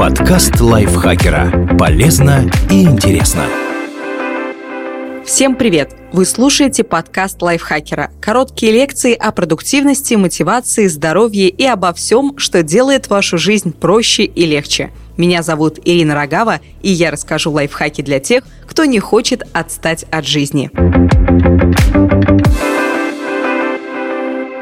Подкаст лайфхакера. Полезно и интересно. Всем привет! Вы слушаете подкаст лайфхакера. Короткие лекции о продуктивности, мотивации, здоровье и обо всем, что делает вашу жизнь проще и легче. Меня зовут Ирина Рогава, и я расскажу лайфхаки для тех, кто не хочет отстать от жизни.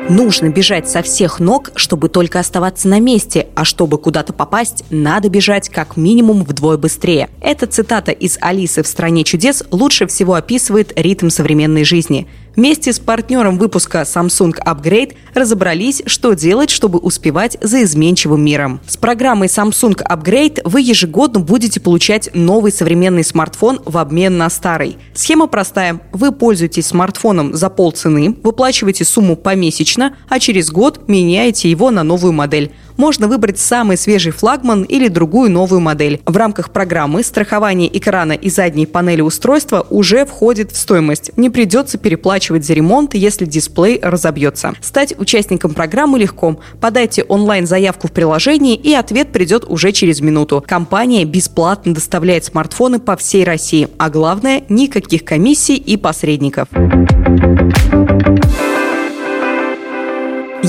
Нужно бежать со всех ног, чтобы только оставаться на месте, а чтобы куда-то попасть, надо бежать как минимум вдвое быстрее. Эта цитата из «Алисы в стране чудес» лучше всего описывает ритм современной жизни – Вместе с партнером выпуска Samsung Upgrade разобрались, что делать, чтобы успевать за изменчивым миром. С программой Samsung Upgrade вы ежегодно будете получать новый современный смартфон в обмен на старый. Схема простая. Вы пользуетесь смартфоном за полцены, выплачиваете сумму помесячно, а через год меняете его на новую модель можно выбрать самый свежий флагман или другую новую модель. В рамках программы страхование экрана и задней панели устройства уже входит в стоимость. Не придется переплачивать за ремонт, если дисплей разобьется. Стать участником программы легко. Подайте онлайн-заявку в приложении, и ответ придет уже через минуту. Компания бесплатно доставляет смартфоны по всей России. А главное, никаких комиссий и посредников.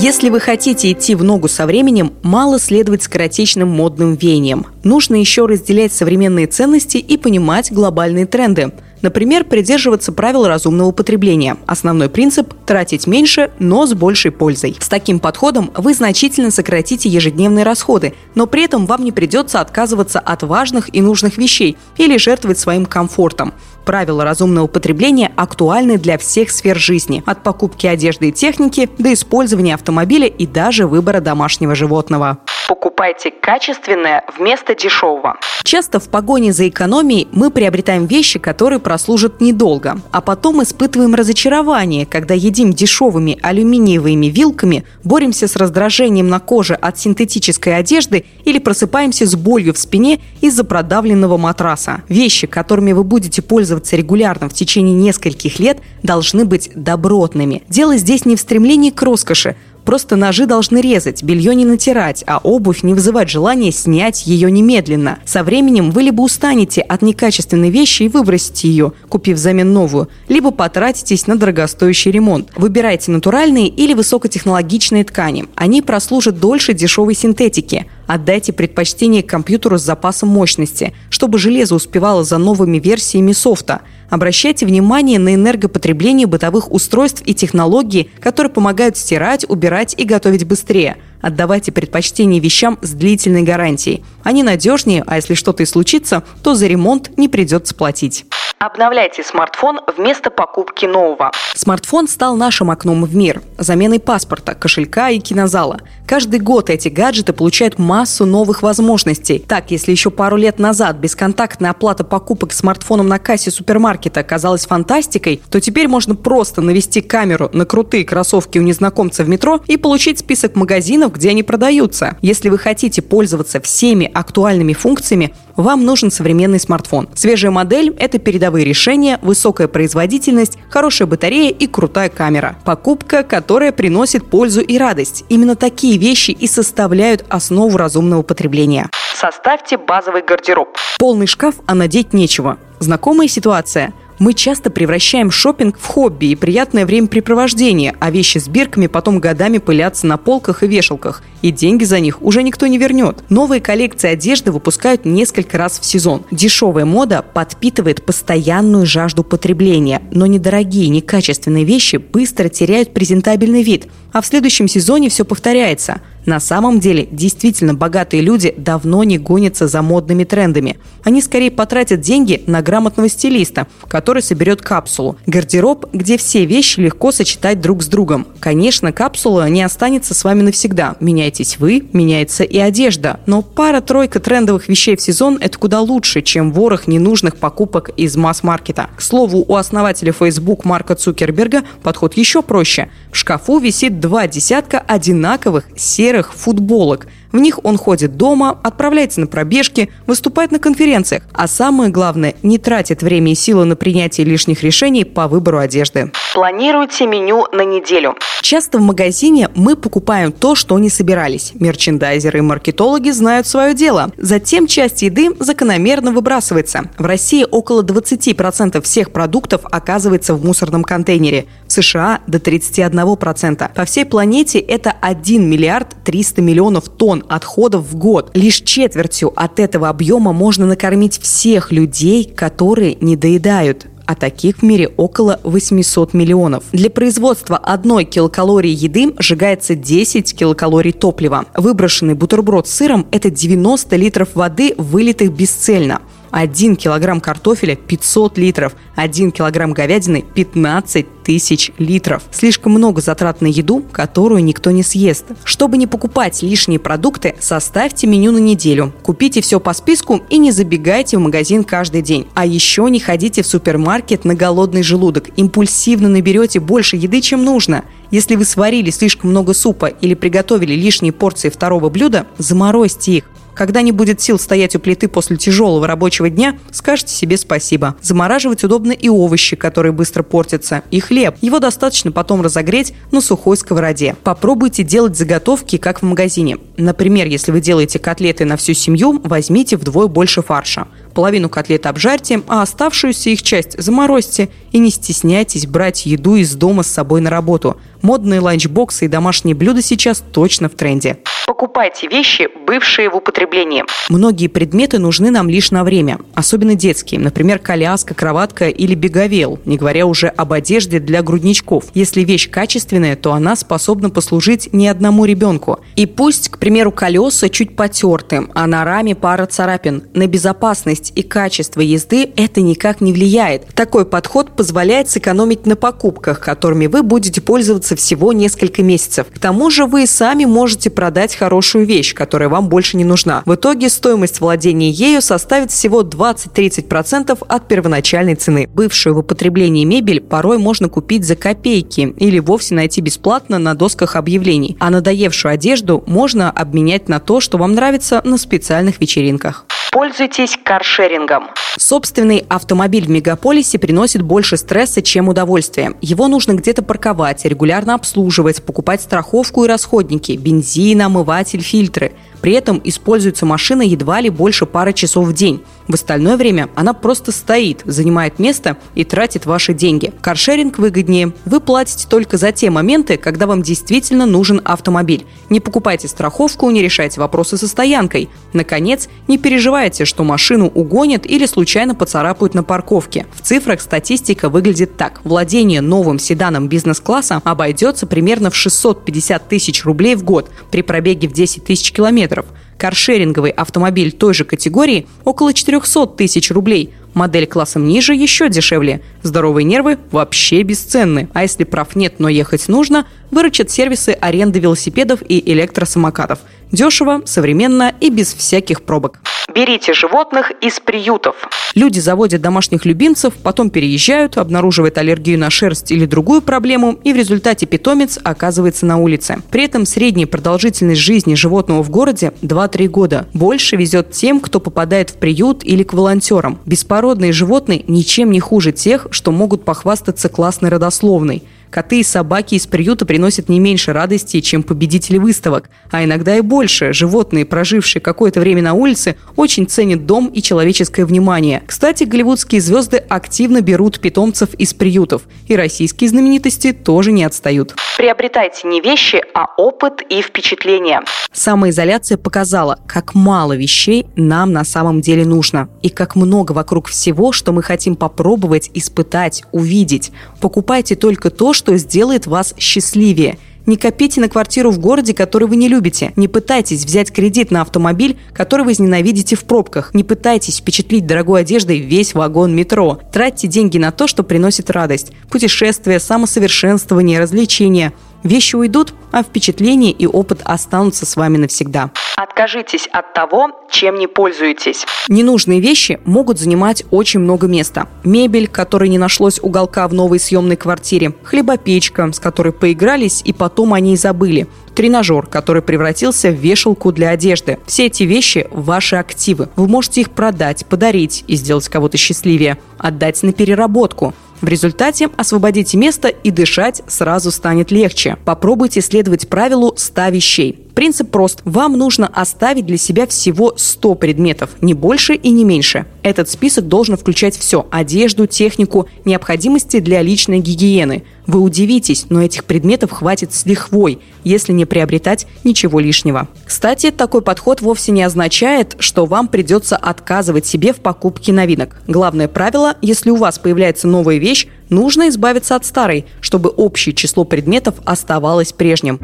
Если вы хотите идти в ногу со временем, мало следовать скоротечным модным веяниям. Нужно еще разделять современные ценности и понимать глобальные тренды – Например, придерживаться правил разумного потребления. Основной принцип – тратить меньше, но с большей пользой. С таким подходом вы значительно сократите ежедневные расходы, но при этом вам не придется отказываться от важных и нужных вещей или жертвовать своим комфортом. Правила разумного потребления актуальны для всех сфер жизни – от покупки одежды и техники до использования автомобиля и даже выбора домашнего животного. Покупайте качественное вместо дешевого. Часто в погоне за экономией мы приобретаем вещи, которые прослужат недолго, а потом испытываем разочарование, когда едим дешевыми алюминиевыми вилками, боремся с раздражением на коже от синтетической одежды или просыпаемся с болью в спине из-за продавленного матраса. Вещи, которыми вы будете пользоваться регулярно в течение нескольких лет, должны быть добротными. Дело здесь не в стремлении к роскоши, Просто ножи должны резать, белье не натирать, а обувь не вызывать желания снять ее немедленно. Со временем вы либо устанете от некачественной вещи и выбросите ее, купив взамен новую, либо потратитесь на дорогостоящий ремонт. Выбирайте натуральные или высокотехнологичные ткани. Они прослужат дольше дешевой синтетики. Отдайте предпочтение компьютеру с запасом мощности, чтобы железо успевало за новыми версиями софта. Обращайте внимание на энергопотребление бытовых устройств и технологии, которые помогают стирать, убирать и готовить быстрее. Отдавайте предпочтение вещам с длительной гарантией. Они надежнее, а если что-то и случится, то за ремонт не придется платить. Обновляйте смартфон вместо покупки нового. Смартфон стал нашим окном в мир, заменой паспорта, кошелька и кинозала. Каждый год эти гаджеты получают массу новых возможностей. Так, если еще пару лет назад бесконтактная оплата покупок смартфоном на кассе супермаркета казалась фантастикой, то теперь можно просто навести камеру на крутые кроссовки у незнакомца в метро и получить список магазинов, где они продаются. Если вы хотите пользоваться всеми актуальными функциями, вам нужен современный смартфон. Свежая модель – это передовые решения, высокая производительность, хорошая батарея и крутая камера. Покупка, которая приносит пользу и радость. Именно такие вещи и составляют основу разумного потребления. Составьте базовый гардероб. Полный шкаф, а надеть нечего. Знакомая ситуация? Мы часто превращаем шопинг в хобби и приятное времяпрепровождение, а вещи с бирками потом годами пылятся на полках и вешалках, и деньги за них уже никто не вернет. Новые коллекции одежды выпускают несколько раз в сезон. Дешевая мода подпитывает постоянную жажду потребления, но недорогие, некачественные вещи быстро теряют презентабельный вид, а в следующем сезоне все повторяется. На самом деле, действительно богатые люди давно не гонятся за модными трендами. Они скорее потратят деньги на грамотного стилиста, который соберет капсулу. Гардероб, где все вещи легко сочетать друг с другом. Конечно, капсула не останется с вами навсегда. Меняйтесь вы, меняется и одежда. Но пара-тройка трендовых вещей в сезон – это куда лучше, чем ворох ненужных покупок из масс-маркета. К слову, у основателя Facebook Марка Цукерберга подход еще проще. В шкафу висит два десятка одинаковых серых серых футболок. В них он ходит дома, отправляется на пробежки, выступает на конференциях, а самое главное, не тратит время и силы на принятие лишних решений по выбору одежды. Планируйте меню на неделю. Часто в магазине мы покупаем то, что не собирались. Мерчендайзеры и маркетологи знают свое дело. Затем часть еды закономерно выбрасывается. В России около 20% всех продуктов оказывается в мусорном контейнере. В США до 31%. По всей планете это 1 миллиард 300 миллионов тонн отходов в год. Лишь четвертью от этого объема можно накормить всех людей, которые не доедают а таких в мире около 800 миллионов. Для производства одной килокалории еды сжигается 10 килокалорий топлива. Выброшенный бутерброд с сыром – это 90 литров воды, вылитых бесцельно. 1 килограмм картофеля 500 литров, 1 килограмм говядины 15 тысяч литров. Слишком много затрат на еду, которую никто не съест. Чтобы не покупать лишние продукты, составьте меню на неделю. Купите все по списку и не забегайте в магазин каждый день. А еще не ходите в супермаркет на голодный желудок. Импульсивно наберете больше еды, чем нужно. Если вы сварили слишком много супа или приготовили лишние порции второго блюда, заморозьте их. Когда не будет сил стоять у плиты после тяжелого рабочего дня, скажите себе спасибо. Замораживать удобно и овощи, которые быстро портятся, и хлеб. Его достаточно потом разогреть на сухой сковороде. Попробуйте делать заготовки, как в магазине. Например, если вы делаете котлеты на всю семью, возьмите вдвое больше фарша. Половину котлет обжарьте, а оставшуюся их часть заморозьте и не стесняйтесь брать еду из дома с собой на работу. Модные ланчбоксы и домашние блюда сейчас точно в тренде. Покупайте вещи, бывшие в употреблении. Многие предметы нужны нам лишь на время, особенно детские, например, коляска, кроватка или беговел, не говоря уже об одежде для грудничков. Если вещь качественная, то она способна послужить не одному ребенку. И пусть, к примеру, колеса чуть потерты, а на раме пара царапин. На безопасность и качество езды это никак не влияет. Такой подход позволяет сэкономить на покупках, которыми вы будете пользоваться всего несколько месяцев. К тому же вы сами можете продать хорошую вещь, которая вам больше не нужна. В итоге стоимость владения ею составит всего 20-30% от первоначальной цены. Бывшую в употреблении мебель порой можно купить за копейки или вовсе найти бесплатно на досках объявлений. А надоевшую одежду можно обменять на то, что вам нравится на специальных вечеринках. Пользуйтесь каршерингом. Собственный автомобиль в мегаполисе приносит больше стресса, чем удовольствия. Его нужно где-то парковать, регулярно обслуживать, покупать страховку и расходники, бензин, омыватель, фильтры – при этом используется машина едва ли больше пары часов в день. В остальное время она просто стоит, занимает место и тратит ваши деньги. Каршеринг выгоднее. Вы платите только за те моменты, когда вам действительно нужен автомобиль. Не покупайте страховку, не решайте вопросы со стоянкой. Наконец, не переживайте, что машину угонят или случайно поцарапают на парковке. В цифрах статистика выглядит так. Владение новым седаном бизнес-класса обойдется примерно в 650 тысяч рублей в год при пробеге в 10 тысяч километров. Каршеринговый автомобиль той же категории около 400 тысяч рублей. Модель классом ниже еще дешевле. Здоровые нервы вообще бесценны. А если прав нет, но ехать нужно, выручат сервисы аренды велосипедов и электросамокатов. Дешево, современно и без всяких пробок. Берите животных из приютов. Люди заводят домашних любимцев, потом переезжают, обнаруживают аллергию на шерсть или другую проблему, и в результате питомец оказывается на улице. При этом средняя продолжительность жизни животного в городе 2-3 года. Больше везет тем, кто попадает в приют или к волонтерам. Беспородные животные ничем не хуже тех, что могут похвастаться классной родословной – Коты и собаки из приюта приносят не меньше радости, чем победители выставок, а иногда и больше. Животные, прожившие какое-то время на улице, очень ценят дом и человеческое внимание. Кстати, голливудские звезды активно берут питомцев из приютов, и российские знаменитости тоже не отстают. Приобретайте не вещи, а опыт и впечатления. Самоизоляция показала, как мало вещей нам на самом деле нужно, и как много вокруг всего, что мы хотим попробовать, испытать, увидеть. Покупайте только то, что сделает вас счастливее. Не копите на квартиру в городе, который вы не любите. Не пытайтесь взять кредит на автомобиль, который вы ненавидите в пробках. Не пытайтесь впечатлить дорогой одеждой весь вагон метро. Тратьте деньги на то, что приносит радость. Путешествия, самосовершенствование, развлечения – Вещи уйдут, а впечатления и опыт останутся с вами навсегда. Откажитесь от того, чем не пользуетесь. Ненужные вещи могут занимать очень много места. Мебель, которой не нашлось уголка в новой съемной квартире, хлебопечка, с которой поигрались и потом о ней забыли, тренажер, который превратился в вешалку для одежды. Все эти вещи – ваши активы. Вы можете их продать, подарить и сделать кого-то счастливее, отдать на переработку – в результате освободите место и дышать сразу станет легче. Попробуйте следовать правилу 100 вещей. Принцип прост. Вам нужно оставить для себя всего 100 предметов, не больше и не меньше. Этот список должен включать все – одежду, технику, необходимости для личной гигиены. Вы удивитесь, но этих предметов хватит с лихвой, если не приобретать ничего лишнего. Кстати, такой подход вовсе не означает, что вам придется отказывать себе в покупке новинок. Главное правило – если у вас появляется новая вещь, нужно избавиться от старой, чтобы общее число предметов оставалось прежним.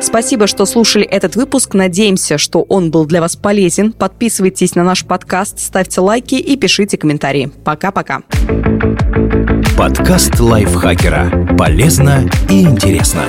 Спасибо, что слушали этот выпуск. Надеемся, что он был для вас полезен. Подписывайтесь на наш подкаст, ставьте лайки и пишите комментарии. Пока-пока. Подкаст лайфхакера. Полезно и интересно.